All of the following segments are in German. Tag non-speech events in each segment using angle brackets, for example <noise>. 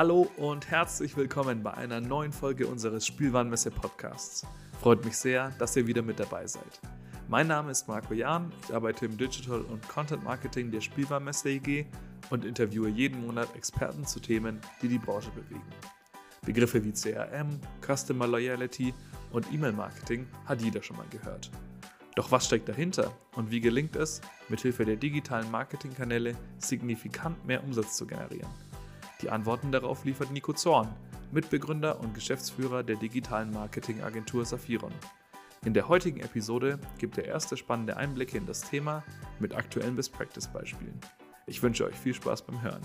Hallo und herzlich willkommen bei einer neuen Folge unseres Spielwarenmesse Podcasts. Freut mich sehr, dass ihr wieder mit dabei seid. Mein Name ist Marco Jahn, ich arbeite im Digital und Content Marketing der Spielwarenmesse EG und interviewe jeden Monat Experten zu Themen, die die Branche bewegen. Begriffe wie CRM, Customer Loyalty und E-Mail-Marketing hat jeder schon mal gehört. Doch was steckt dahinter und wie gelingt es, mithilfe der digitalen Marketingkanäle signifikant mehr Umsatz zu generieren? Die Antworten darauf liefert Nico Zorn, Mitbegründer und Geschäftsführer der digitalen Marketingagentur Saphiron. In der heutigen Episode gibt er erste spannende Einblicke in das Thema mit aktuellen Best-Practice-Beispielen. Ich wünsche euch viel Spaß beim Hören.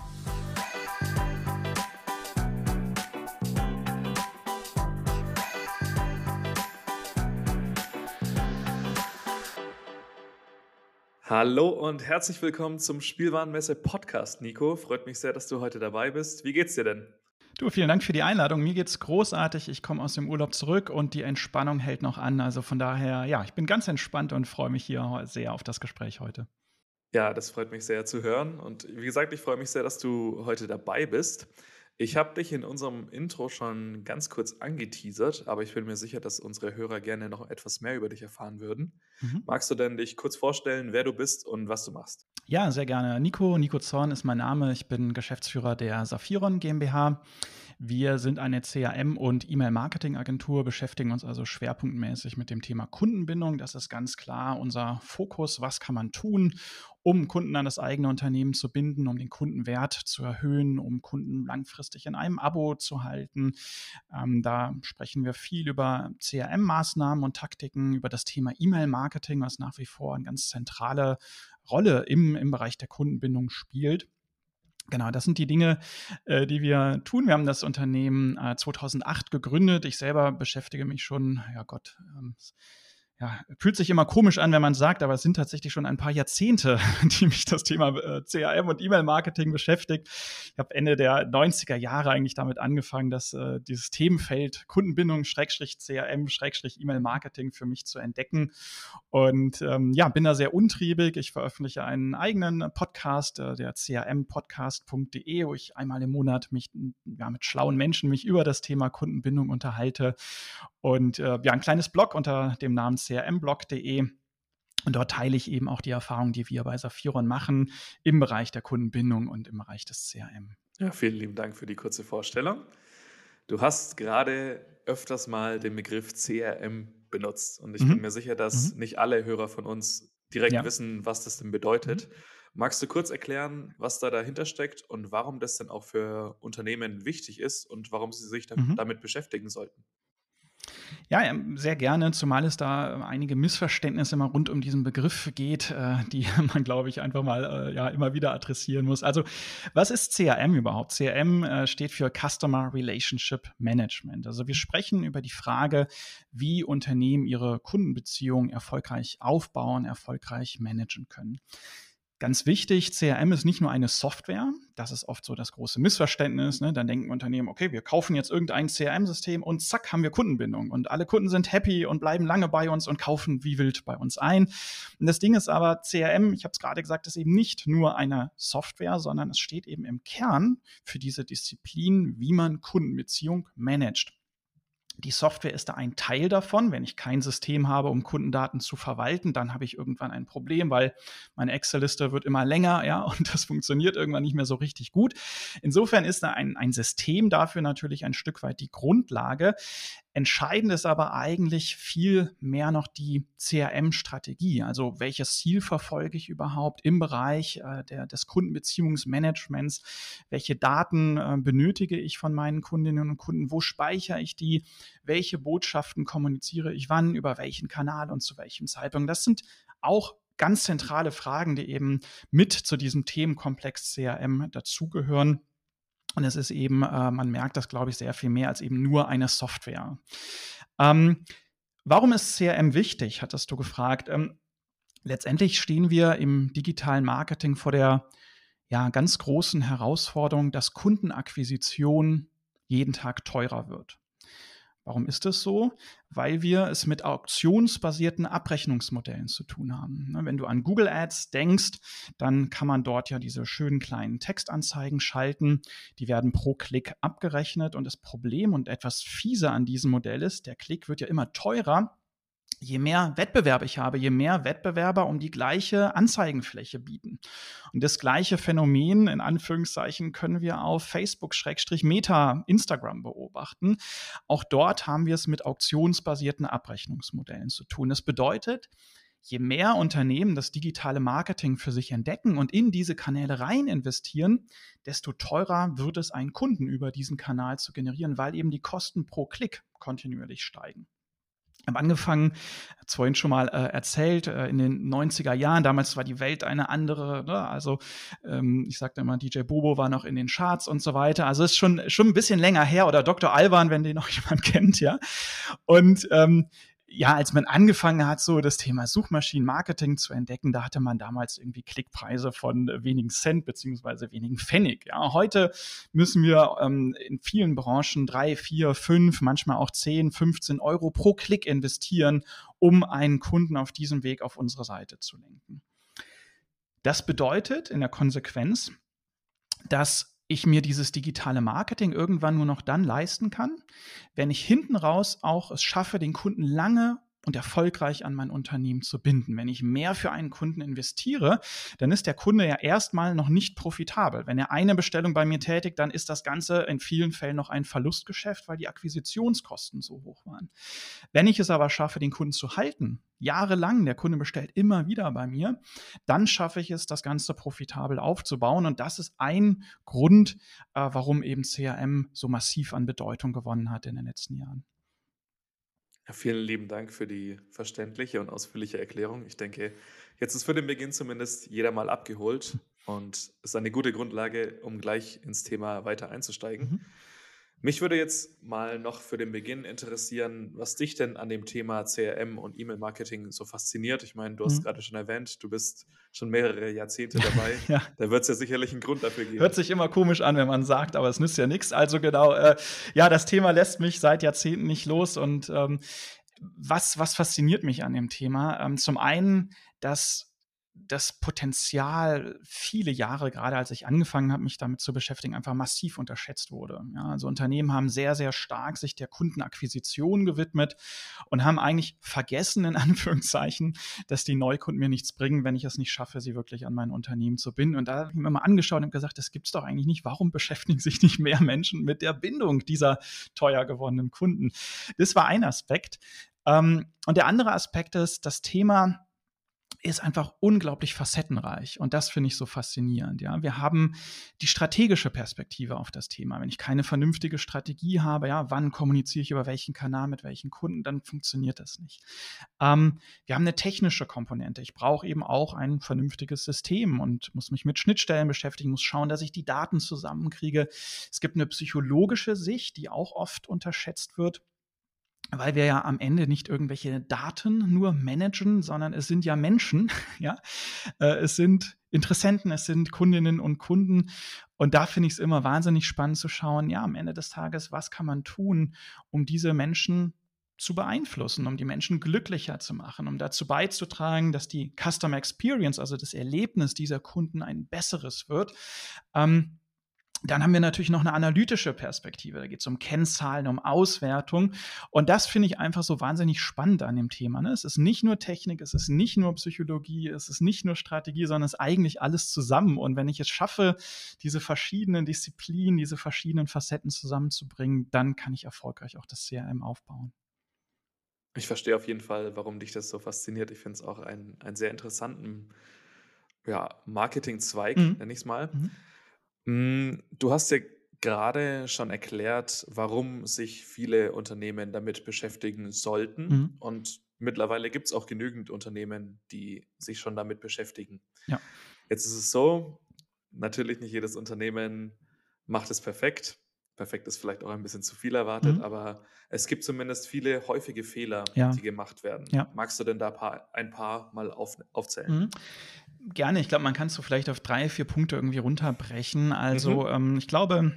Hallo und herzlich willkommen zum Spielwarenmesse Podcast, Nico. Freut mich sehr, dass du heute dabei bist. Wie geht's dir denn? Du, vielen Dank für die Einladung. Mir geht's großartig. Ich komme aus dem Urlaub zurück und die Entspannung hält noch an. Also von daher, ja, ich bin ganz entspannt und freue mich hier sehr auf das Gespräch heute. Ja, das freut mich sehr zu hören. Und wie gesagt, ich freue mich sehr, dass du heute dabei bist. Ich habe dich in unserem Intro schon ganz kurz angeteasert, aber ich bin mir sicher, dass unsere Hörer gerne noch etwas mehr über dich erfahren würden. Mhm. Magst du denn dich kurz vorstellen, wer du bist und was du machst? Ja, sehr gerne. Nico, Nico Zorn ist mein Name. Ich bin Geschäftsführer der Saphiron GmbH. Wir sind eine CRM- und E-Mail-Marketing-Agentur, beschäftigen uns also schwerpunktmäßig mit dem Thema Kundenbindung. Das ist ganz klar unser Fokus. Was kann man tun, um Kunden an das eigene Unternehmen zu binden, um den Kundenwert zu erhöhen, um Kunden langfristig in einem Abo zu halten? Ähm, da sprechen wir viel über CRM-Maßnahmen und Taktiken, über das Thema E-Mail-Marketing, was nach wie vor eine ganz zentrale Rolle im, im Bereich der Kundenbindung spielt. Genau, das sind die Dinge, äh, die wir tun. Wir haben das Unternehmen äh, 2008 gegründet. Ich selber beschäftige mich schon, ja Gott, ähm, ja, fühlt sich immer komisch an, wenn man sagt, aber es sind tatsächlich schon ein paar Jahrzehnte, <laughs> die mich das Thema äh, CRM und E-Mail-Marketing beschäftigt. Ich habe Ende der 90er Jahre eigentlich damit angefangen, dass äh, dieses Themenfeld Kundenbindung, Schrägstrich CRM, Schrägstrich E-Mail-Marketing für mich zu entdecken. Und ähm, ja, bin da sehr untriebig. Ich veröffentliche einen eigenen Podcast, äh, der crmpodcast.de, wo ich einmal im Monat mich ja, mit schlauen Menschen mich über das Thema Kundenbindung unterhalte. Und äh, ja, ein kleines Blog unter dem Namen crmblog.de. Und dort teile ich eben auch die Erfahrungen, die wir bei Saphiron machen im Bereich der Kundenbindung und im Bereich des CRM. Ja, vielen lieben Dank für die kurze Vorstellung. Du hast gerade öfters mal den Begriff CRM benutzt und ich mhm. bin mir sicher, dass mhm. nicht alle Hörer von uns direkt ja. wissen, was das denn bedeutet. Mhm. Magst du kurz erklären, was da dahinter steckt und warum das denn auch für Unternehmen wichtig ist und warum sie sich mhm. damit beschäftigen sollten? Ja, sehr gerne, zumal es da einige Missverständnisse immer rund um diesen Begriff geht, äh, die <laughs> man, glaube ich, einfach mal äh, ja, immer wieder adressieren muss. Also, was ist CRM überhaupt? CRM äh, steht für Customer Relationship Management. Also, wir sprechen über die Frage, wie Unternehmen ihre Kundenbeziehungen erfolgreich aufbauen, erfolgreich managen können. Ganz wichtig, CRM ist nicht nur eine Software. Das ist oft so das große Missverständnis. Ne? Dann denken Unternehmen, okay, wir kaufen jetzt irgendein CRM-System und zack, haben wir Kundenbindung. Und alle Kunden sind happy und bleiben lange bei uns und kaufen wie wild bei uns ein. Und das Ding ist aber, CRM, ich habe es gerade gesagt, ist eben nicht nur eine Software, sondern es steht eben im Kern für diese Disziplin, wie man Kundenbeziehung managt. Die Software ist da ein Teil davon. Wenn ich kein System habe, um Kundendaten zu verwalten, dann habe ich irgendwann ein Problem, weil meine Excel-Liste wird immer länger, ja, <laughs> und das funktioniert irgendwann nicht mehr so richtig gut. Insofern ist da ein, ein System dafür natürlich ein Stück weit die Grundlage. Entscheidend ist aber eigentlich viel mehr noch die CRM-Strategie. Also welches Ziel verfolge ich überhaupt im Bereich äh, der, des Kundenbeziehungsmanagements? Welche Daten äh, benötige ich von meinen Kundinnen und Kunden? Wo speichere ich die? Welche Botschaften kommuniziere ich wann? Über welchen Kanal und zu welchem Zeitpunkt? Das sind auch ganz zentrale Fragen, die eben mit zu diesem Themenkomplex CRM dazugehören. Und es ist eben, äh, man merkt das, glaube ich, sehr viel mehr als eben nur eine Software. Ähm, warum ist CRM wichtig, hattest du gefragt. Ähm, letztendlich stehen wir im digitalen Marketing vor der ja, ganz großen Herausforderung, dass Kundenakquisition jeden Tag teurer wird. Warum ist das so? Weil wir es mit auktionsbasierten Abrechnungsmodellen zu tun haben. Ne, wenn du an Google Ads denkst, dann kann man dort ja diese schönen kleinen Textanzeigen schalten. Die werden pro Klick abgerechnet. Und das Problem und etwas fiese an diesem Modell ist, der Klick wird ja immer teurer, je mehr Wettbewerb ich habe, je mehr Wettbewerber um die gleiche Anzeigenfläche bieten. Und das gleiche Phänomen in Anführungszeichen können wir auf Facebook-Meta, Instagram beobachten. Auch dort haben wir es mit auktionsbasierten Abrechnungsmodellen zu tun. Das bedeutet, je mehr Unternehmen das digitale Marketing für sich entdecken und in diese Kanäle rein investieren, desto teurer wird es, einen Kunden über diesen Kanal zu generieren, weil eben die Kosten pro Klick kontinuierlich steigen habe angefangen, hat vorhin schon mal äh, erzählt, äh, in den 90er Jahren, damals war die Welt eine andere, ne? also ähm, ich sagte immer, DJ Bobo war noch in den Charts und so weiter, also ist schon, schon ein bisschen länger her oder Dr. Alban, wenn den noch <laughs> jemand kennt, ja. Und ähm, ja, als man angefangen hat, so das Thema Suchmaschinenmarketing zu entdecken, da hatte man damals irgendwie Klickpreise von wenigen Cent beziehungsweise wenigen Pfennig. Ja, heute müssen wir ähm, in vielen Branchen drei, vier, fünf, manchmal auch zehn, 15 Euro pro Klick investieren, um einen Kunden auf diesem Weg auf unsere Seite zu lenken. Das bedeutet in der Konsequenz, dass ich mir dieses digitale Marketing irgendwann nur noch dann leisten kann, wenn ich hinten raus auch es schaffe, den Kunden lange und erfolgreich an mein Unternehmen zu binden. Wenn ich mehr für einen Kunden investiere, dann ist der Kunde ja erstmal noch nicht profitabel. Wenn er eine Bestellung bei mir tätigt, dann ist das Ganze in vielen Fällen noch ein Verlustgeschäft, weil die Akquisitionskosten so hoch waren. Wenn ich es aber schaffe, den Kunden zu halten, jahrelang, der Kunde bestellt immer wieder bei mir, dann schaffe ich es, das Ganze profitabel aufzubauen. Und das ist ein Grund, äh, warum eben CRM so massiv an Bedeutung gewonnen hat in den letzten Jahren. Ja, vielen lieben Dank für die verständliche und ausführliche Erklärung. Ich denke, jetzt ist für den Beginn zumindest jeder mal abgeholt und ist eine gute Grundlage, um gleich ins Thema weiter einzusteigen. Mhm. Mich würde jetzt mal noch für den Beginn interessieren, was dich denn an dem Thema CRM und E-Mail-Marketing so fasziniert. Ich meine, du hast mhm. gerade schon erwähnt, du bist schon mehrere Jahrzehnte dabei. <laughs> ja. Da wird es ja sicherlich einen Grund dafür geben. Hört sich immer komisch an, wenn man sagt, aber es nützt ja nichts. Also genau, äh, ja, das Thema lässt mich seit Jahrzehnten nicht los. Und ähm, was, was fasziniert mich an dem Thema? Ähm, zum einen, dass das Potenzial viele Jahre, gerade als ich angefangen habe, mich damit zu beschäftigen, einfach massiv unterschätzt wurde. Ja, also Unternehmen haben sehr, sehr stark sich der Kundenakquisition gewidmet und haben eigentlich vergessen, in <laughs> Anführungszeichen, dass die Neukunden mir nichts bringen, wenn ich es nicht schaffe, sie wirklich an mein Unternehmen zu binden. Und da habe ich mir mal angeschaut und gesagt, das gibt es doch eigentlich nicht. Warum beschäftigen sich nicht mehr Menschen mit der Bindung dieser teuer gewonnenen Kunden? Das war ein Aspekt. Ähm, und der andere Aspekt ist das Thema, ist einfach unglaublich facettenreich und das finde ich so faszinierend. Ja, wir haben die strategische Perspektive auf das Thema. Wenn ich keine vernünftige Strategie habe, ja, wann kommuniziere ich über welchen Kanal mit welchen Kunden, dann funktioniert das nicht. Ähm, wir haben eine technische Komponente. Ich brauche eben auch ein vernünftiges System und muss mich mit Schnittstellen beschäftigen, muss schauen, dass ich die Daten zusammenkriege. Es gibt eine psychologische Sicht, die auch oft unterschätzt wird weil wir ja am Ende nicht irgendwelche Daten nur managen, sondern es sind ja Menschen, <laughs> ja, äh, es sind Interessenten, es sind Kundinnen und Kunden. Und da finde ich es immer wahnsinnig spannend zu schauen, ja, am Ende des Tages, was kann man tun, um diese Menschen zu beeinflussen, um die Menschen glücklicher zu machen, um dazu beizutragen, dass die Customer Experience, also das Erlebnis dieser Kunden ein besseres wird. Ähm, dann haben wir natürlich noch eine analytische Perspektive. Da geht es um Kennzahlen, um Auswertung. Und das finde ich einfach so wahnsinnig spannend an dem Thema. Ne? Es ist nicht nur Technik, es ist nicht nur Psychologie, es ist nicht nur Strategie, sondern es ist eigentlich alles zusammen. Und wenn ich es schaffe, diese verschiedenen Disziplinen, diese verschiedenen Facetten zusammenzubringen, dann kann ich erfolgreich auch das CRM aufbauen. Ich verstehe auf jeden Fall, warum dich das so fasziniert. Ich finde es auch einen, einen sehr interessanten ja, Marketing-Zweig, mhm. nenne ich es mal. Mhm. Hm, du hast ja gerade schon erklärt, warum sich viele Unternehmen damit beschäftigen sollten. Mhm. Und mittlerweile gibt es auch genügend Unternehmen, die sich schon damit beschäftigen. Ja. Jetzt ist es so, natürlich nicht jedes Unternehmen macht es perfekt. Perfekt ist vielleicht auch ein bisschen zu viel erwartet, mhm. aber es gibt zumindest viele häufige Fehler, ja. die gemacht werden. Ja. Magst du denn da ein paar mal auf, aufzählen? Mhm gerne. Ich glaube, man kann es so vielleicht auf drei, vier Punkte irgendwie runterbrechen. Also, mhm. ähm, ich glaube,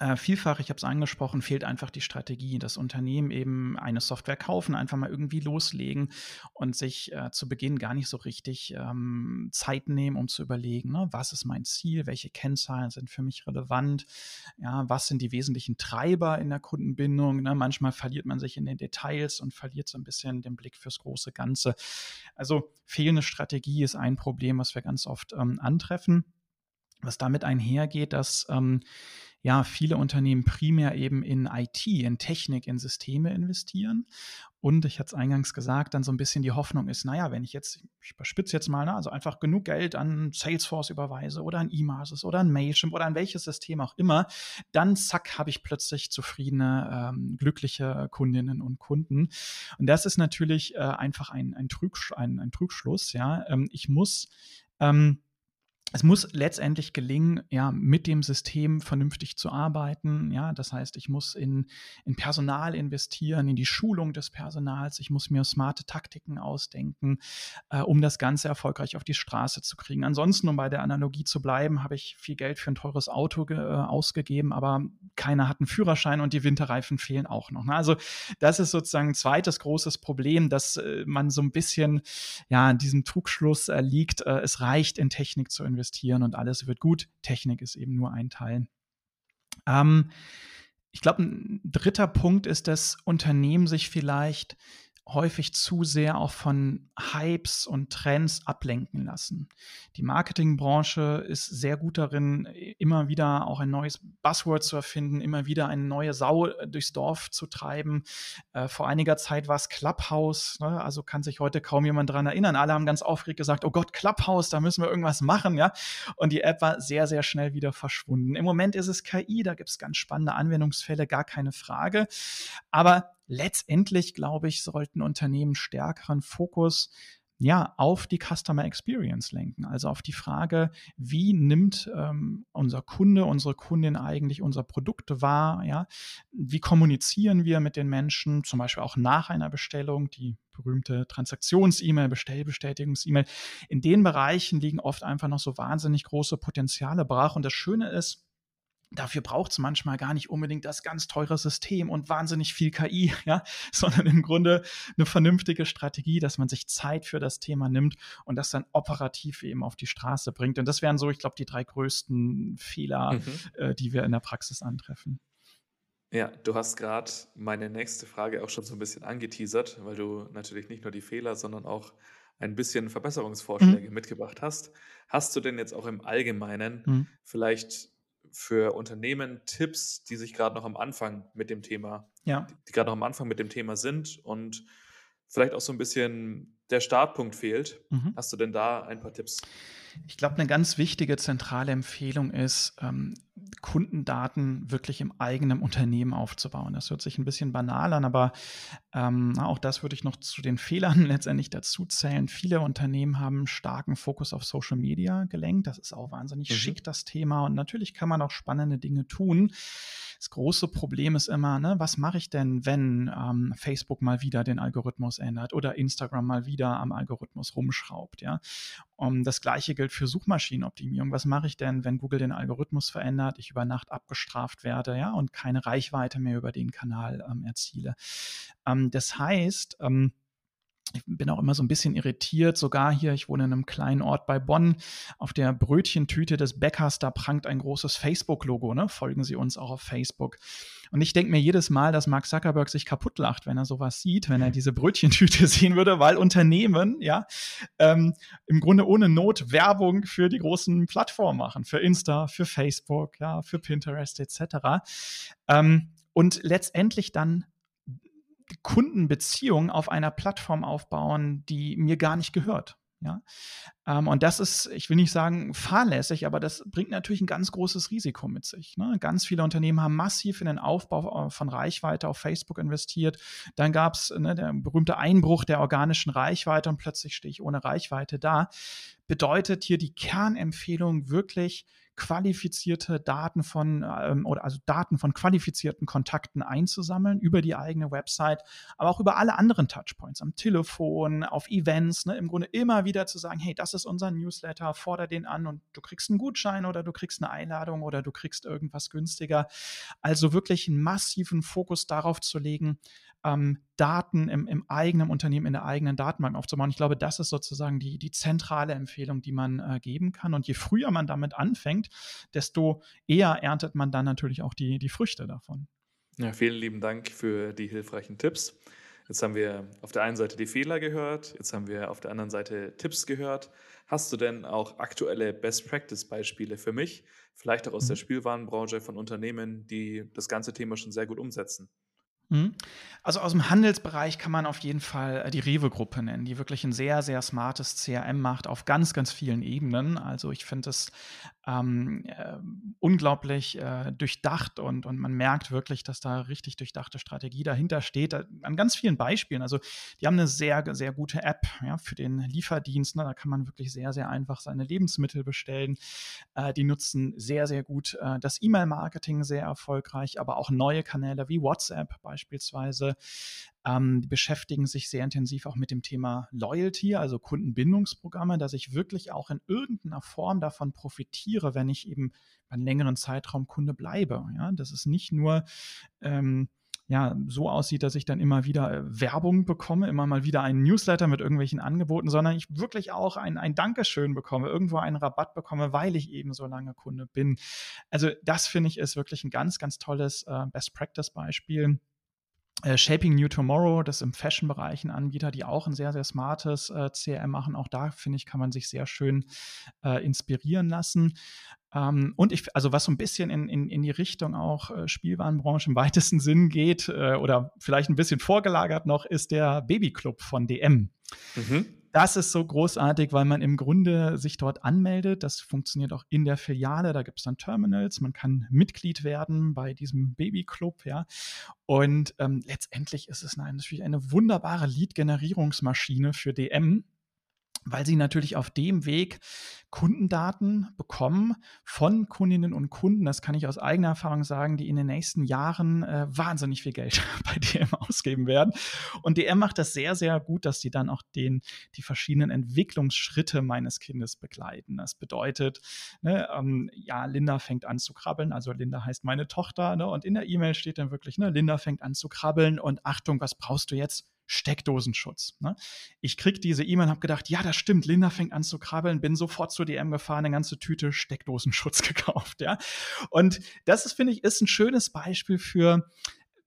äh, vielfach, ich habe es angesprochen, fehlt einfach die Strategie. Das Unternehmen eben eine Software kaufen, einfach mal irgendwie loslegen und sich äh, zu Beginn gar nicht so richtig ähm, Zeit nehmen, um zu überlegen, ne, was ist mein Ziel, welche Kennzahlen sind für mich relevant, ja, was sind die wesentlichen Treiber in der Kundenbindung. Ne? Manchmal verliert man sich in den Details und verliert so ein bisschen den Blick fürs große Ganze. Also fehlende Strategie ist ein Problem, was wir ganz oft ähm, antreffen. Was damit einhergeht, dass ähm, ja viele Unternehmen primär eben in IT, in Technik, in Systeme investieren. Und ich hatte es eingangs gesagt, dann so ein bisschen die Hoffnung ist, naja, wenn ich jetzt, ich überspitze jetzt mal, ne, also einfach genug Geld an Salesforce überweise oder an Emasis oder an Mailchimp oder an welches System auch immer, dann zack, habe ich plötzlich zufriedene, ähm, glückliche Kundinnen und Kunden. Und das ist natürlich äh, einfach ein, ein, Trugsch ein, ein Trugschluss, ja. Ähm, ich muss ähm, es muss letztendlich gelingen, ja, mit dem System vernünftig zu arbeiten. Ja, das heißt, ich muss in, in Personal investieren, in die Schulung des Personals. Ich muss mir smarte Taktiken ausdenken, äh, um das Ganze erfolgreich auf die Straße zu kriegen. Ansonsten, um bei der Analogie zu bleiben, habe ich viel Geld für ein teures Auto äh, ausgegeben, aber keiner hat einen Führerschein und die Winterreifen fehlen auch noch. Ne? Also, das ist sozusagen ein zweites großes Problem, dass äh, man so ein bisschen, ja, in diesem Trugschluss äh, liegt, äh, es reicht, in Technik zu investieren investieren und alles wird gut. Technik ist eben nur ein Teil. Ähm, ich glaube, ein dritter Punkt ist, dass Unternehmen sich vielleicht häufig zu sehr auch von Hypes und Trends ablenken lassen. Die Marketingbranche ist sehr gut darin, immer wieder auch ein neues Buzzword zu erfinden, immer wieder eine neue Sau durchs Dorf zu treiben. Äh, vor einiger Zeit war es Clubhouse, ne? also kann sich heute kaum jemand daran erinnern. Alle haben ganz aufgeregt gesagt, oh Gott, Clubhouse, da müssen wir irgendwas machen, ja. Und die App war sehr, sehr schnell wieder verschwunden. Im Moment ist es KI, da gibt es ganz spannende Anwendungsfälle, gar keine Frage. Aber letztendlich, glaube ich, sollten Unternehmen stärkeren Fokus ja, auf die Customer Experience lenken. Also auf die Frage, wie nimmt ähm, unser Kunde, unsere Kundin eigentlich unser Produkt wahr? Ja? Wie kommunizieren wir mit den Menschen, zum Beispiel auch nach einer Bestellung, die berühmte Transaktions-E-Mail, Bestellbestätigungs-E-Mail. In den Bereichen liegen oft einfach noch so wahnsinnig große Potenziale brach. Und das Schöne ist, Dafür braucht es manchmal gar nicht unbedingt das ganz teure System und wahnsinnig viel KI, <laughs> ja, sondern im Grunde eine vernünftige Strategie, dass man sich Zeit für das Thema nimmt und das dann operativ eben auf die Straße bringt. Und das wären so, ich glaube, die drei größten Fehler, mhm. äh, die wir in der Praxis antreffen. Ja, du hast gerade meine nächste Frage auch schon so ein bisschen angeteasert, weil du natürlich nicht nur die Fehler, sondern auch ein bisschen Verbesserungsvorschläge mhm. mitgebracht hast. Hast du denn jetzt auch im Allgemeinen mhm. vielleicht für Unternehmen Tipps, die sich gerade noch am Anfang mit dem Thema, ja. die, die gerade noch am Anfang mit dem Thema sind und vielleicht auch so ein bisschen der Startpunkt fehlt? Mhm. Hast du denn da ein paar Tipps? Ich glaube, eine ganz wichtige zentrale Empfehlung ist, ähm, Kundendaten wirklich im eigenen Unternehmen aufzubauen. Das hört sich ein bisschen banal an, aber ähm, auch das würde ich noch zu den Fehlern <laughs> letztendlich dazu zählen. Viele Unternehmen haben starken Fokus auf Social Media gelenkt. Das ist auch wahnsinnig mhm. schick, das Thema. Und natürlich kann man auch spannende Dinge tun. Das große Problem ist immer, ne, was mache ich denn, wenn ähm, Facebook mal wieder den Algorithmus ändert oder Instagram mal wieder am Algorithmus rumschraubt, ja? Um, das gleiche gilt für Suchmaschinenoptimierung. Was mache ich denn, wenn Google den Algorithmus verändert, ich über Nacht abgestraft werde, ja, und keine Reichweite mehr über den Kanal ähm, erziele? Ähm, das heißt, ähm, ich bin auch immer so ein bisschen irritiert, sogar hier, ich wohne in einem kleinen Ort bei Bonn, auf der Brötchentüte des Bäckers, da prangt ein großes Facebook-Logo, ne? Folgen Sie uns auch auf Facebook. Und ich denke mir jedes Mal, dass Mark Zuckerberg sich kaputt lacht, wenn er sowas sieht, wenn er diese Brötchentüte <laughs> sehen würde, weil Unternehmen, ja, ähm, im Grunde ohne Not Werbung für die großen Plattformen machen, für Insta, für Facebook, ja, für Pinterest etc. Ähm, und letztendlich dann Kundenbeziehung auf einer Plattform aufbauen, die mir gar nicht gehört. Ja? Ähm, und das ist, ich will nicht sagen fahrlässig, aber das bringt natürlich ein ganz großes Risiko mit sich. Ne? Ganz viele Unternehmen haben massiv in den Aufbau äh, von Reichweite auf Facebook investiert. Dann gab es ne, der berühmte Einbruch der organischen Reichweite und plötzlich stehe ich ohne Reichweite da. Bedeutet hier die Kernempfehlung wirklich qualifizierte Daten von ähm, oder also Daten von qualifizierten Kontakten einzusammeln über die eigene Website, aber auch über alle anderen Touchpoints am Telefon, auf Events, ne, im Grunde immer wieder zu sagen, hey, das ist unser Newsletter, forder den an und du kriegst einen Gutschein oder du kriegst eine Einladung oder du kriegst irgendwas günstiger. Also wirklich einen massiven Fokus darauf zu legen, ähm, Daten im, im, eigenen Unternehmen, in der eigenen Datenbank aufzubauen. Ich glaube, das ist sozusagen die, die zentrale Empfehlung, die man äh, geben kann. Und je früher man damit anfängt, desto eher erntet man dann natürlich auch die, die Früchte davon. Ja, vielen lieben Dank für die hilfreichen Tipps. Jetzt haben wir auf der einen Seite die Fehler gehört, jetzt haben wir auf der anderen Seite Tipps gehört. Hast du denn auch aktuelle Best-Practice-Beispiele für mich, vielleicht auch aus mhm. der Spielwarenbranche von Unternehmen, die das ganze Thema schon sehr gut umsetzen? Mhm. Also aus dem Handelsbereich kann man auf jeden Fall äh, die Rewe-Gruppe nennen, die wirklich ein sehr, sehr smartes CRM macht auf ganz, ganz vielen Ebenen. Also ich finde es ähm, äh, unglaublich äh, durchdacht und, und man merkt wirklich, dass da richtig durchdachte Strategie dahinter steht. An ganz vielen Beispielen. Also die haben eine sehr, sehr gute App ja, für den Lieferdienst. Ne? Da kann man wirklich sehr, sehr einfach seine Lebensmittel bestellen. Äh, die nutzen sehr, sehr gut äh, das E-Mail-Marketing sehr erfolgreich, aber auch neue Kanäle wie WhatsApp beispielsweise beispielsweise. Ähm, die beschäftigen sich sehr intensiv auch mit dem Thema Loyalty, also Kundenbindungsprogramme, dass ich wirklich auch in irgendeiner Form davon profitiere, wenn ich eben einen längeren Zeitraum Kunde bleibe. Ja, das ist nicht nur ähm, ja, so aussieht, dass ich dann immer wieder äh, Werbung bekomme, immer mal wieder einen Newsletter mit irgendwelchen Angeboten, sondern ich wirklich auch ein, ein Dankeschön bekomme, irgendwo einen Rabatt bekomme, weil ich eben so lange Kunde bin. Also das finde ich ist wirklich ein ganz, ganz tolles äh, Best-Practice-Beispiel äh, Shaping New Tomorrow, das im Fashion-Bereich ein Anbieter, die auch ein sehr, sehr smartes äh, CRM machen. Auch da, finde ich, kann man sich sehr schön äh, inspirieren lassen. Ähm, und ich, also was so ein bisschen in, in, in die Richtung auch äh, Spielwarenbranche im weitesten Sinn geht äh, oder vielleicht ein bisschen vorgelagert noch, ist der Babyclub von DM. Mhm das ist so großartig, weil man im Grunde sich dort anmeldet. Das funktioniert auch in der Filiale. Da gibt es dann Terminals. Man kann Mitglied werden bei diesem Babyclub, ja. Und ähm, letztendlich ist es natürlich eine wunderbare Lead-Generierungsmaschine für DM weil sie natürlich auf dem Weg Kundendaten bekommen von Kundinnen und Kunden, das kann ich aus eigener Erfahrung sagen, die in den nächsten Jahren äh, wahnsinnig viel Geld <laughs> bei DM ausgeben werden. Und DM macht das sehr, sehr gut, dass sie dann auch den, die verschiedenen Entwicklungsschritte meines Kindes begleiten. Das bedeutet, ne, ähm, ja, Linda fängt an zu krabbeln, also Linda heißt meine Tochter, ne, und in der E-Mail steht dann wirklich, ne, Linda fängt an zu krabbeln und Achtung, was brauchst du jetzt? Steckdosenschutz. Ne? Ich krieg diese E-Mail und habe gedacht, ja, das stimmt, Linda fängt an zu krabbeln, bin sofort zur DM gefahren, eine ganze Tüte Steckdosenschutz <laughs> gekauft, ja. Und das ist, finde ich, ist ein schönes Beispiel für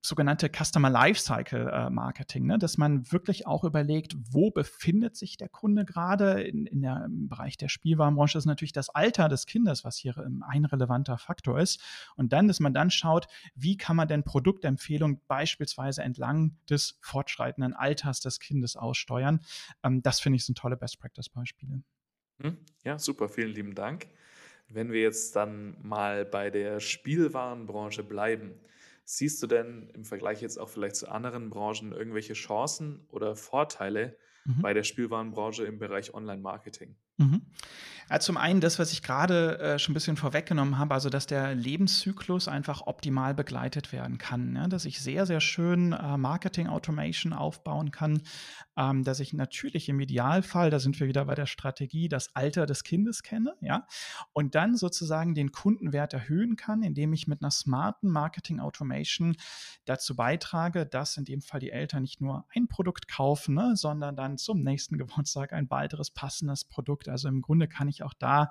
sogenannte Customer Lifecycle äh, Marketing, ne? dass man wirklich auch überlegt, wo befindet sich der Kunde gerade. In, in der, Im Bereich der Spielwarenbranche ist natürlich das Alter des Kindes, was hier ähm, ein relevanter Faktor ist. Und dann, dass man dann schaut, wie kann man denn Produktempfehlungen beispielsweise entlang des fortschreitenden Alters des Kindes aussteuern. Ähm, das finde ich sind tolle Best-Practice-Beispiele. Hm? Ja, super, vielen lieben Dank. Wenn wir jetzt dann mal bei der Spielwarenbranche bleiben, Siehst du denn im Vergleich jetzt auch vielleicht zu anderen Branchen irgendwelche Chancen oder Vorteile mhm. bei der Spielwarenbranche im Bereich Online-Marketing? Mhm. Ja, zum einen das, was ich gerade äh, schon ein bisschen vorweggenommen habe, also dass der Lebenszyklus einfach optimal begleitet werden kann. Ja? Dass ich sehr, sehr schön äh, Marketing-Automation aufbauen kann, ähm, dass ich natürlich im Idealfall, da sind wir wieder bei der Strategie, das Alter des Kindes kenne, ja, und dann sozusagen den Kundenwert erhöhen kann, indem ich mit einer smarten Marketing-Automation dazu beitrage, dass in dem Fall die Eltern nicht nur ein Produkt kaufen, ne, sondern dann zum nächsten Geburtstag ein weiteres passendes Produkt also im Grunde kann ich auch da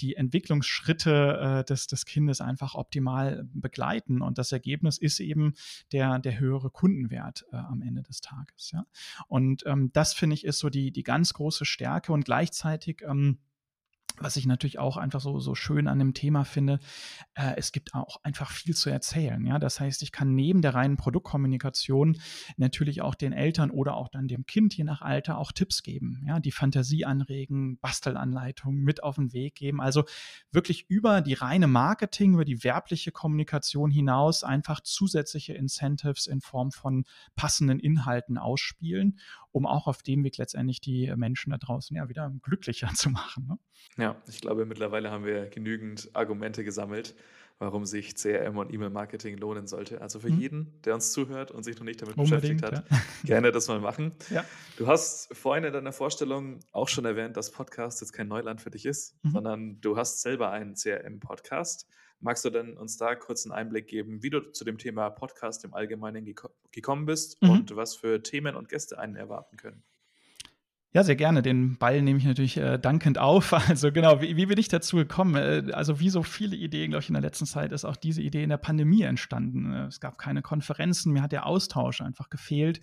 die Entwicklungsschritte äh, des, des Kindes einfach optimal begleiten. Und das Ergebnis ist eben der, der höhere Kundenwert äh, am Ende des Tages. Ja? Und ähm, das finde ich ist so die, die ganz große Stärke und gleichzeitig ähm, was ich natürlich auch einfach so, so schön an dem Thema finde, äh, es gibt auch einfach viel zu erzählen. Ja? Das heißt, ich kann neben der reinen Produktkommunikation natürlich auch den Eltern oder auch dann dem Kind, je nach Alter, auch Tipps geben, ja? die Fantasie anregen, Bastelanleitungen mit auf den Weg geben. Also wirklich über die reine Marketing, über die werbliche Kommunikation hinaus einfach zusätzliche Incentives in Form von passenden Inhalten ausspielen um auch auf dem Weg letztendlich die Menschen da draußen ja wieder glücklicher <laughs> zu machen. Ne? Ja, ich glaube, mittlerweile haben wir genügend Argumente gesammelt, warum sich CRM und E-Mail-Marketing lohnen sollte. Also für mhm. jeden, der uns zuhört und sich noch nicht damit Unbedingt, beschäftigt hat, ja. <laughs> gerne das mal machen. Ja. Du hast vorhin in deiner Vorstellung auch schon erwähnt, dass Podcast jetzt kein Neuland für dich ist, mhm. sondern du hast selber einen CRM-Podcast. Magst du denn uns da kurz einen Einblick geben, wie du zu dem Thema Podcast im Allgemeinen geko gekommen bist mhm. und was für Themen und Gäste einen erwarten können? Ja, sehr gerne. Den Ball nehme ich natürlich äh, dankend auf. <laughs> Also genau, wie, wie bin ich dazu gekommen? Äh, also wie so viele Ideen, glaube ich, in der letzten Zeit ist auch diese Idee in der Pandemie entstanden. Äh, es gab keine Konferenzen, mir hat der Austausch einfach gefehlt.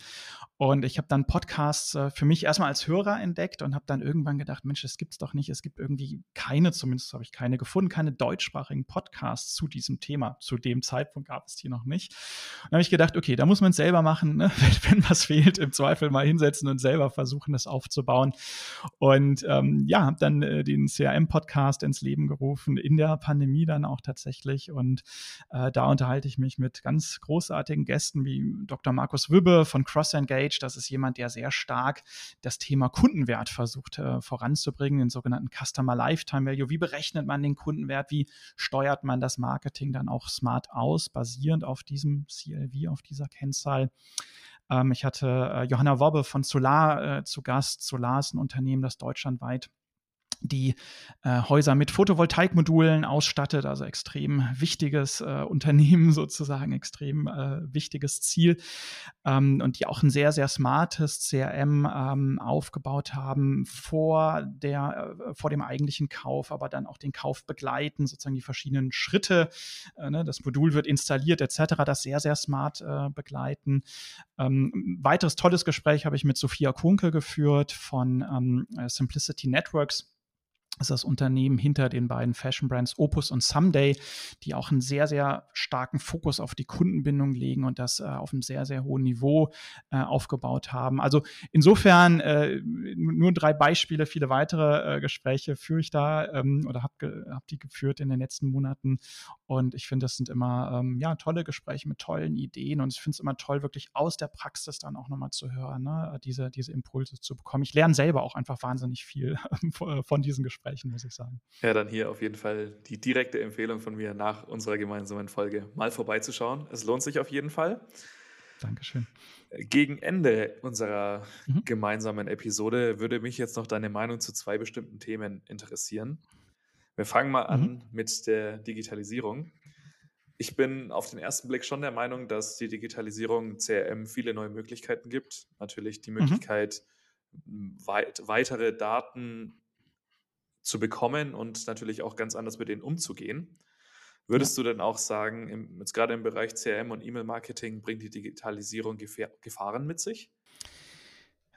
Und ich habe dann Podcasts äh, für mich erstmal als Hörer entdeckt und habe dann irgendwann gedacht, Mensch, das gibt's doch nicht. Es gibt irgendwie keine, zumindest habe ich keine gefunden, keine deutschsprachigen Podcasts zu diesem Thema. Zu dem Zeitpunkt gab es die noch nicht. Und habe ich gedacht, okay, da muss man es selber machen. Ne? <laughs> Wenn, wenn was fehlt, im Zweifel mal hinsetzen und selber versuchen, das aufzunehmen aufzubauen. Und ähm, ja, habe dann äh, den CRM-Podcast ins Leben gerufen, in der Pandemie dann auch tatsächlich. Und äh, da unterhalte ich mich mit ganz großartigen Gästen wie Dr. Markus Wübbe von Cross Engage. Das ist jemand, der sehr stark das Thema Kundenwert versucht äh, voranzubringen, den sogenannten Customer Lifetime Value. Wie berechnet man den Kundenwert? Wie steuert man das Marketing dann auch smart aus, basierend auf diesem CLV, auf dieser Kennzahl? Ähm, ich hatte äh, Johanna Wobbe von Solar äh, zu Gast. Solar ist ein Unternehmen, das deutschlandweit die äh, Häuser mit Photovoltaikmodulen ausstattet, also extrem wichtiges äh, <laughs> Unternehmen sozusagen, extrem äh, wichtiges Ziel ähm, und die auch ein sehr, sehr smartes CRM ähm, aufgebaut haben vor, der, äh, vor dem eigentlichen Kauf, aber dann auch den Kauf begleiten, sozusagen die verschiedenen Schritte, äh, ne, das Modul wird installiert etc., das sehr, sehr smart äh, begleiten. Ähm, weiteres tolles Gespräch habe ich mit Sophia Kunke geführt von ähm, Simplicity Networks ist das Unternehmen hinter den beiden Fashion Brands Opus und Someday, die auch einen sehr, sehr starken Fokus auf die Kundenbindung legen und das äh, auf einem sehr, sehr hohen Niveau äh, aufgebaut haben. Also insofern äh, nur drei Beispiele, viele weitere äh, Gespräche führe ich da ähm, oder habe hab die geführt in den letzten Monaten und ich finde, das sind immer ähm, ja, tolle Gespräche mit tollen Ideen und ich finde es immer toll, wirklich aus der Praxis dann auch nochmal zu hören, ne? diese, diese Impulse zu bekommen. Ich lerne selber auch einfach wahnsinnig viel <laughs> von diesen Gesprächen sprechen, muss ich sagen. Ja, dann hier auf jeden Fall die direkte Empfehlung von mir nach unserer gemeinsamen Folge mal vorbeizuschauen. Es lohnt sich auf jeden Fall. Dankeschön. Gegen Ende unserer mhm. gemeinsamen Episode würde mich jetzt noch deine Meinung zu zwei bestimmten Themen interessieren. Wir fangen mal an mhm. mit der Digitalisierung. Ich bin auf den ersten Blick schon der Meinung, dass die Digitalisierung CRM viele neue Möglichkeiten gibt. Natürlich die mhm. Möglichkeit, mhm. weit, weitere Daten zu bekommen und natürlich auch ganz anders mit denen umzugehen. Würdest ja. du denn auch sagen, im, jetzt gerade im Bereich CRM und E-Mail-Marketing bringt die Digitalisierung Gefahren mit sich?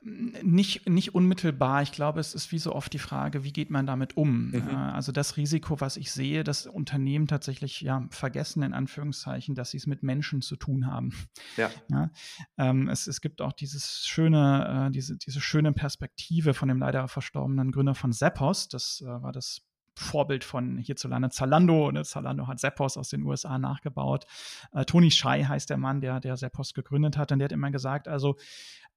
Nicht, nicht unmittelbar. Ich glaube, es ist wie so oft die Frage, wie geht man damit um? Mhm. Also das Risiko, was ich sehe, dass Unternehmen tatsächlich ja vergessen, in Anführungszeichen, dass sie es mit Menschen zu tun haben. Ja. ja ähm, es, es gibt auch dieses schöne, äh, diese, diese schöne Perspektive von dem leider verstorbenen Gründer von Zappos. Das äh, war das Vorbild von hierzulande Zalando. Ne? Zalando hat Zappos aus den USA nachgebaut. Äh, Tony Schei heißt der Mann, der, der Zappos gegründet hat. Und der hat immer gesagt, also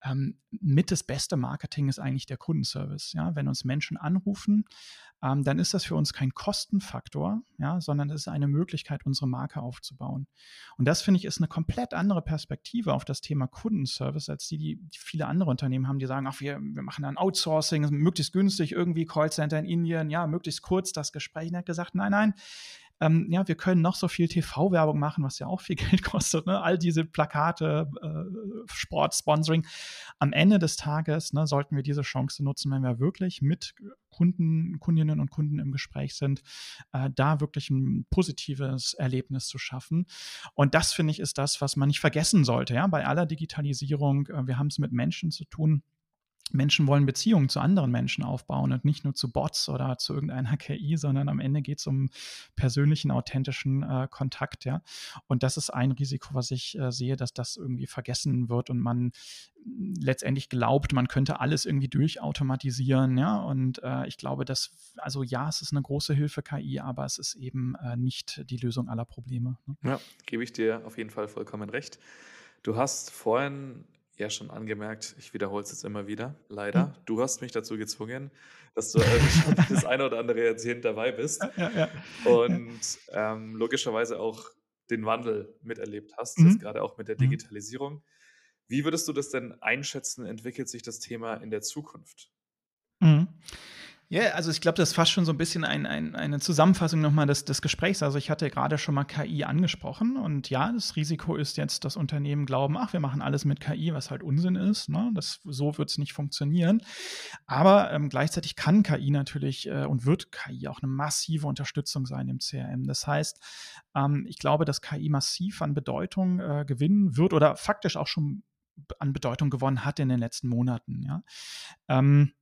ähm, mit das beste Marketing ist eigentlich der Kundenservice. Ja? Wenn uns Menschen anrufen, ähm, dann ist das für uns kein Kostenfaktor, ja, sondern es ist eine Möglichkeit, unsere Marke aufzubauen. Und das finde ich ist eine komplett andere Perspektive auf das Thema Kundenservice, als die, die viele andere Unternehmen haben, die sagen, ach, wir, wir machen dann Outsourcing, möglichst günstig, irgendwie Callcenter in Indien, ja, möglichst kurz das Gespräch. Und er hat gesagt, nein, nein, ähm, ja, wir können noch so viel TV-Werbung machen, was ja auch viel <laughs> Geld kostet, ne? all diese Plakate, äh, Sport-Sponsoring. Am Ende des Tages ne, sollten wir diese Chance nutzen, wenn wir wirklich mit Kunden, Kundinnen und Kunden im Gespräch sind, äh, da wirklich ein positives Erlebnis zu schaffen. Und das, finde ich, ist das, was man nicht vergessen sollte. Ja? Bei aller Digitalisierung, äh, wir haben es mit Menschen zu tun Menschen wollen Beziehungen zu anderen Menschen aufbauen und nicht nur zu Bots oder zu irgendeiner <laughs> KI, sondern am Ende geht es um persönlichen, authentischen äh, Kontakt, ja. Und das ist ein Risiko, was ich äh, sehe, dass das irgendwie vergessen wird und man letztendlich glaubt, man könnte alles irgendwie durchautomatisieren, ja. Und äh, ich glaube, dass, also ja, es ist eine große Hilfe KI, aber es ist eben äh, nicht die Lösung aller Probleme. Ne? Ja, gebe ich dir auf jeden Fall vollkommen recht. Du hast vorhin ja schon angemerkt, ich wiederhole es jetzt immer wieder, leider. Hm. Du hast mich dazu gezwungen, dass du äh, <laughs> das eine oder andere Jahrzehnt dabei bist. Ja, ja. Und ähm, logischerweise auch den Wandel miterlebt hast, mhm. gerade auch mit der mhm. Digitalisierung. Wie würdest du das denn einschätzen? Entwickelt sich das Thema in der Zukunft? Mhm. Ja, also ich glaube, das ist fast schon so ein bisschen ein, ein, eine Zusammenfassung nochmal des, des Gesprächs. Also ich hatte gerade schon mal KI angesprochen und ja, das Risiko ist jetzt, dass Unternehmen glauben, ach, wir machen alles mit KI, was halt Unsinn ist. Ne? Das, so wird es nicht funktionieren. Aber ähm, gleichzeitig kann KI natürlich äh, und wird KI auch eine massive Unterstützung sein im CRM. Das heißt, ähm, ich glaube, dass KI massiv an Bedeutung äh, gewinnen wird oder faktisch auch schon an Bedeutung gewonnen hat in den letzten Monaten. Ja. Ähm,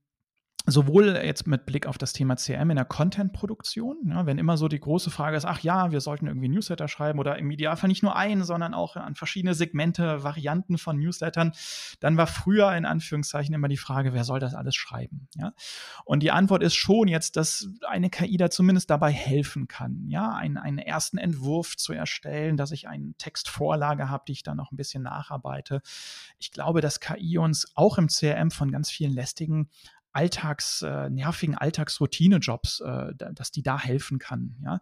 sowohl jetzt mit Blick auf das Thema CM in der Content-Produktion, ja, wenn immer so die große Frage ist, ach ja, wir sollten irgendwie Newsletter schreiben oder im Idealfall nicht nur einen, sondern auch an verschiedene Segmente, Varianten von Newslettern, dann war früher in Anführungszeichen immer die Frage, wer soll das alles schreiben? Ja? Und die Antwort ist schon jetzt, dass eine KI da zumindest dabei helfen kann, ja, einen, einen ersten Entwurf zu erstellen, dass ich eine Textvorlage habe, die ich dann noch ein bisschen nacharbeite. Ich glaube, dass KI uns auch im CRM von ganz vielen lästigen Alltags, äh, nervigen Alltagsroutine-Jobs, äh, dass die da helfen kann. Ja,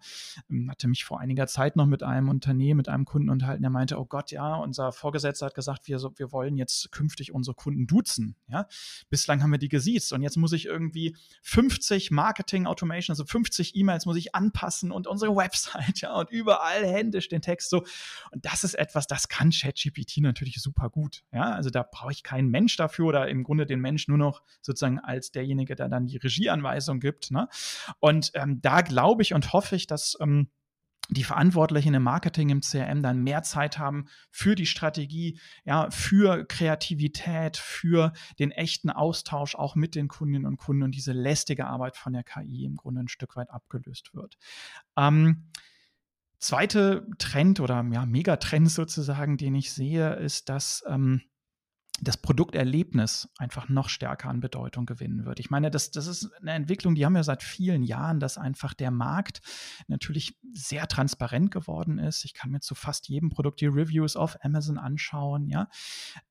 ähm, hatte mich vor einiger Zeit noch mit einem Unternehmen, mit einem Kunden unterhalten, der meinte, oh Gott, ja, unser Vorgesetzter hat gesagt, wir, wir wollen jetzt künftig unsere Kunden duzen. Ja, bislang haben wir die gesiezt und jetzt muss ich irgendwie 50 Marketing-Automation, also 50 E-Mails muss ich anpassen und unsere Website, ja, und überall händisch den Text so. Und das ist etwas, das kann ChatGPT natürlich super gut. Ja, also da brauche ich keinen Mensch dafür oder im Grunde den Mensch nur noch sozusagen als als derjenige, der dann die Regieanweisung gibt. Ne? Und ähm, da glaube ich und hoffe ich, dass ähm, die Verantwortlichen im Marketing, im CRM dann mehr Zeit haben für die Strategie, ja, für Kreativität, für den echten Austausch auch mit den Kundinnen und Kunden und diese lästige Arbeit von der KI im Grunde ein Stück weit abgelöst wird. Ähm, zweite Trend oder ja, Megatrend sozusagen, den ich sehe, ist, dass ähm, das Produkterlebnis einfach noch stärker an Bedeutung gewinnen wird. Ich meine, das, das ist eine Entwicklung, die haben wir seit vielen Jahren, dass einfach der Markt natürlich sehr transparent geworden ist. Ich kann mir zu fast jedem Produkt die Reviews auf Amazon anschauen. Ja,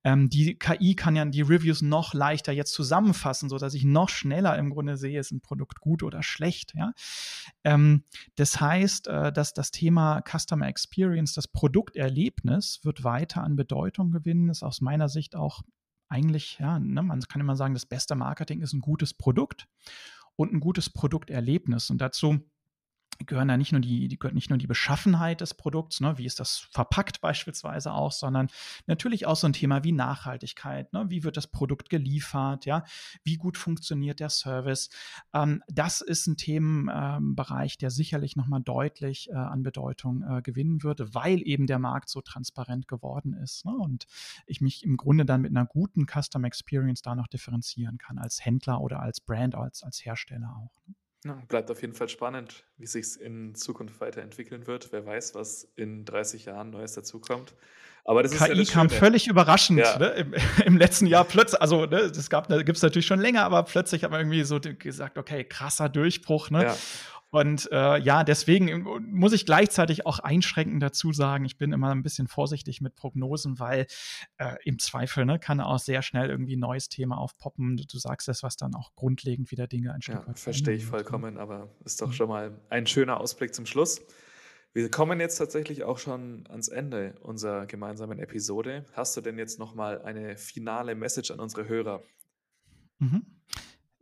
ähm, die KI kann ja die Reviews noch leichter jetzt zusammenfassen, so dass ich noch schneller im Grunde sehe, ist ein Produkt gut oder schlecht. Ja, ähm, das heißt, äh, dass das Thema Customer Experience, das Produkterlebnis, wird weiter an Bedeutung gewinnen. Ist aus meiner Sicht auch eigentlich, ja, ne, man kann immer sagen, das beste Marketing ist ein gutes Produkt und ein gutes Produkterlebnis. Und dazu gehören da nicht nur die, die gehört nicht nur die Beschaffenheit des Produkts, ne, wie ist das verpackt beispielsweise auch, sondern natürlich auch so ein Thema wie Nachhaltigkeit, ne, wie wird das Produkt geliefert, ja, wie gut funktioniert der Service. Ähm, das ist ein Themenbereich, der sicherlich nochmal deutlich äh, an Bedeutung äh, gewinnen würde, weil eben der Markt so transparent geworden ist ne, und ich mich im Grunde dann mit einer guten Custom Experience da noch differenzieren kann als Händler oder als Brand, als, als Hersteller auch. Ja, bleibt auf jeden Fall spannend, wie sich es in Zukunft weiterentwickeln wird. Wer weiß, was in 30 Jahren Neues dazukommt. Aber das KI ist ja das kam völlig überraschend ja. ne, im, <laughs> im, letzten Jahr plötzlich. Also, ne, das gab, gibt es natürlich schon länger, aber plötzlich hat man irgendwie so gesagt, okay, krasser Durchbruch. Ne? Ja. Und äh, ja, deswegen muss ich gleichzeitig auch einschränkend dazu sagen, ich bin immer ein bisschen vorsichtig mit Prognosen, weil äh, im Zweifel ne, kann auch sehr schnell irgendwie ein neues Thema aufpoppen. Du, sagst es, was dann auch grundlegend wieder Dinge ein Stück ja, Verstehe ich ne? vollkommen, aber ist doch mhm. schon mal ein schöner Ausblick zum Schluss. Wir kommen jetzt tatsächlich auch schon ans Ende unserer gemeinsamen Episode. Hast du denn jetzt noch mal eine finale Message an unsere Hörer? Mhm.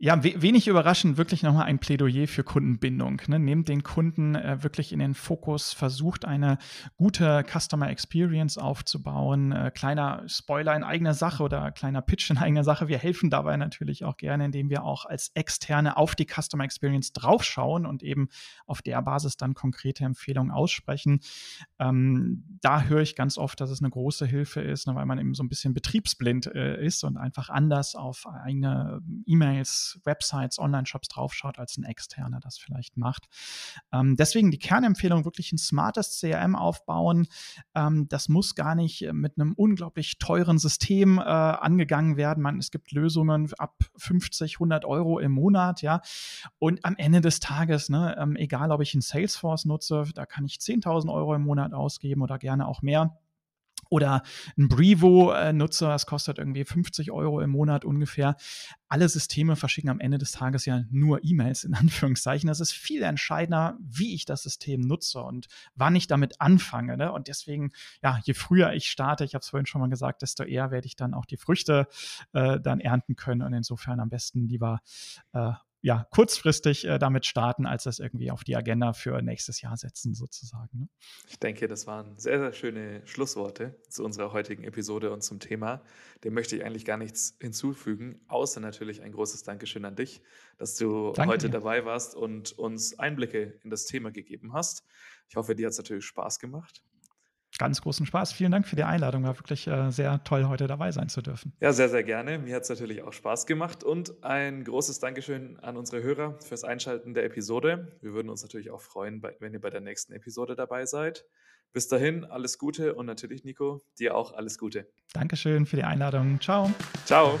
Ja, we wenig überraschend wirklich nochmal ein Plädoyer für Kundenbindung. Ne? Nehmt den Kunden äh, wirklich in den Fokus, versucht eine gute Customer Experience aufzubauen. Äh, kleiner Spoiler in eigener Sache oder kleiner Pitch in eigener Sache. Wir helfen dabei natürlich auch gerne, indem wir auch als Externe auf die Customer Experience draufschauen und eben auf der Basis dann konkrete Empfehlungen aussprechen. Ähm, da höre ich ganz oft, dass es eine große Hilfe ist, ne, weil man eben so ein bisschen betriebsblind äh, ist und einfach anders auf eigene E-Mails Websites, Online-Shops draufschaut, als ein Externer das vielleicht macht. Ähm, deswegen die Kernempfehlung, wirklich ein smartes CRM aufbauen. Ähm, das muss gar nicht äh, mit einem unglaublich teuren System äh, angegangen werden. Man, es gibt Lösungen ab 50, 100 Euro im Monat, ja. Und am Ende des Tages, ne, ähm, egal ob ich ein Salesforce nutze, da kann ich 10.000 Euro im Monat ausgeben oder gerne auch mehr oder ein Brevo-Nutzer, das kostet irgendwie 50 Euro im Monat ungefähr. Alle Systeme verschicken am Ende des Tages ja nur E-Mails in <laughs> Anführungszeichen. Das ist viel entscheidender, wie ich das System nutze und wann ich damit anfange. Ne? Und deswegen, ja, je früher ich starte, ich habe es vorhin schon mal gesagt, desto eher werde ich dann auch die Früchte äh, dann ernten können. Und insofern am besten lieber äh, ja, kurzfristig äh, damit starten, als das irgendwie auf die Agenda für nächstes Jahr setzen, sozusagen. Ne? Ich denke, das waren sehr, sehr schöne Schlussworte zu unserer heutigen Episode und zum Thema. Dem möchte ich eigentlich gar nichts hinzufügen, außer natürlich ein großes Dankeschön an dich, dass du Danke heute dir. dabei warst und uns Einblicke in das Thema gegeben hast. Ich hoffe, dir hat es natürlich Spaß gemacht ganz großen Spaß. Vielen Dank für die Einladung. War wirklich äh, sehr toll, heute dabei sein zu dürfen. Ja, sehr, sehr gerne. Mir hat es natürlich auch Spaß gemacht. Und ein großes Dankeschön an unsere Hörer fürs Einschalten der Episode. Wir würden uns natürlich auch freuen, wenn ihr bei der nächsten Episode dabei seid. Bis dahin, alles Gute und natürlich, Nico, dir auch alles Gute. Dankeschön für die Einladung. Ciao. Ciao.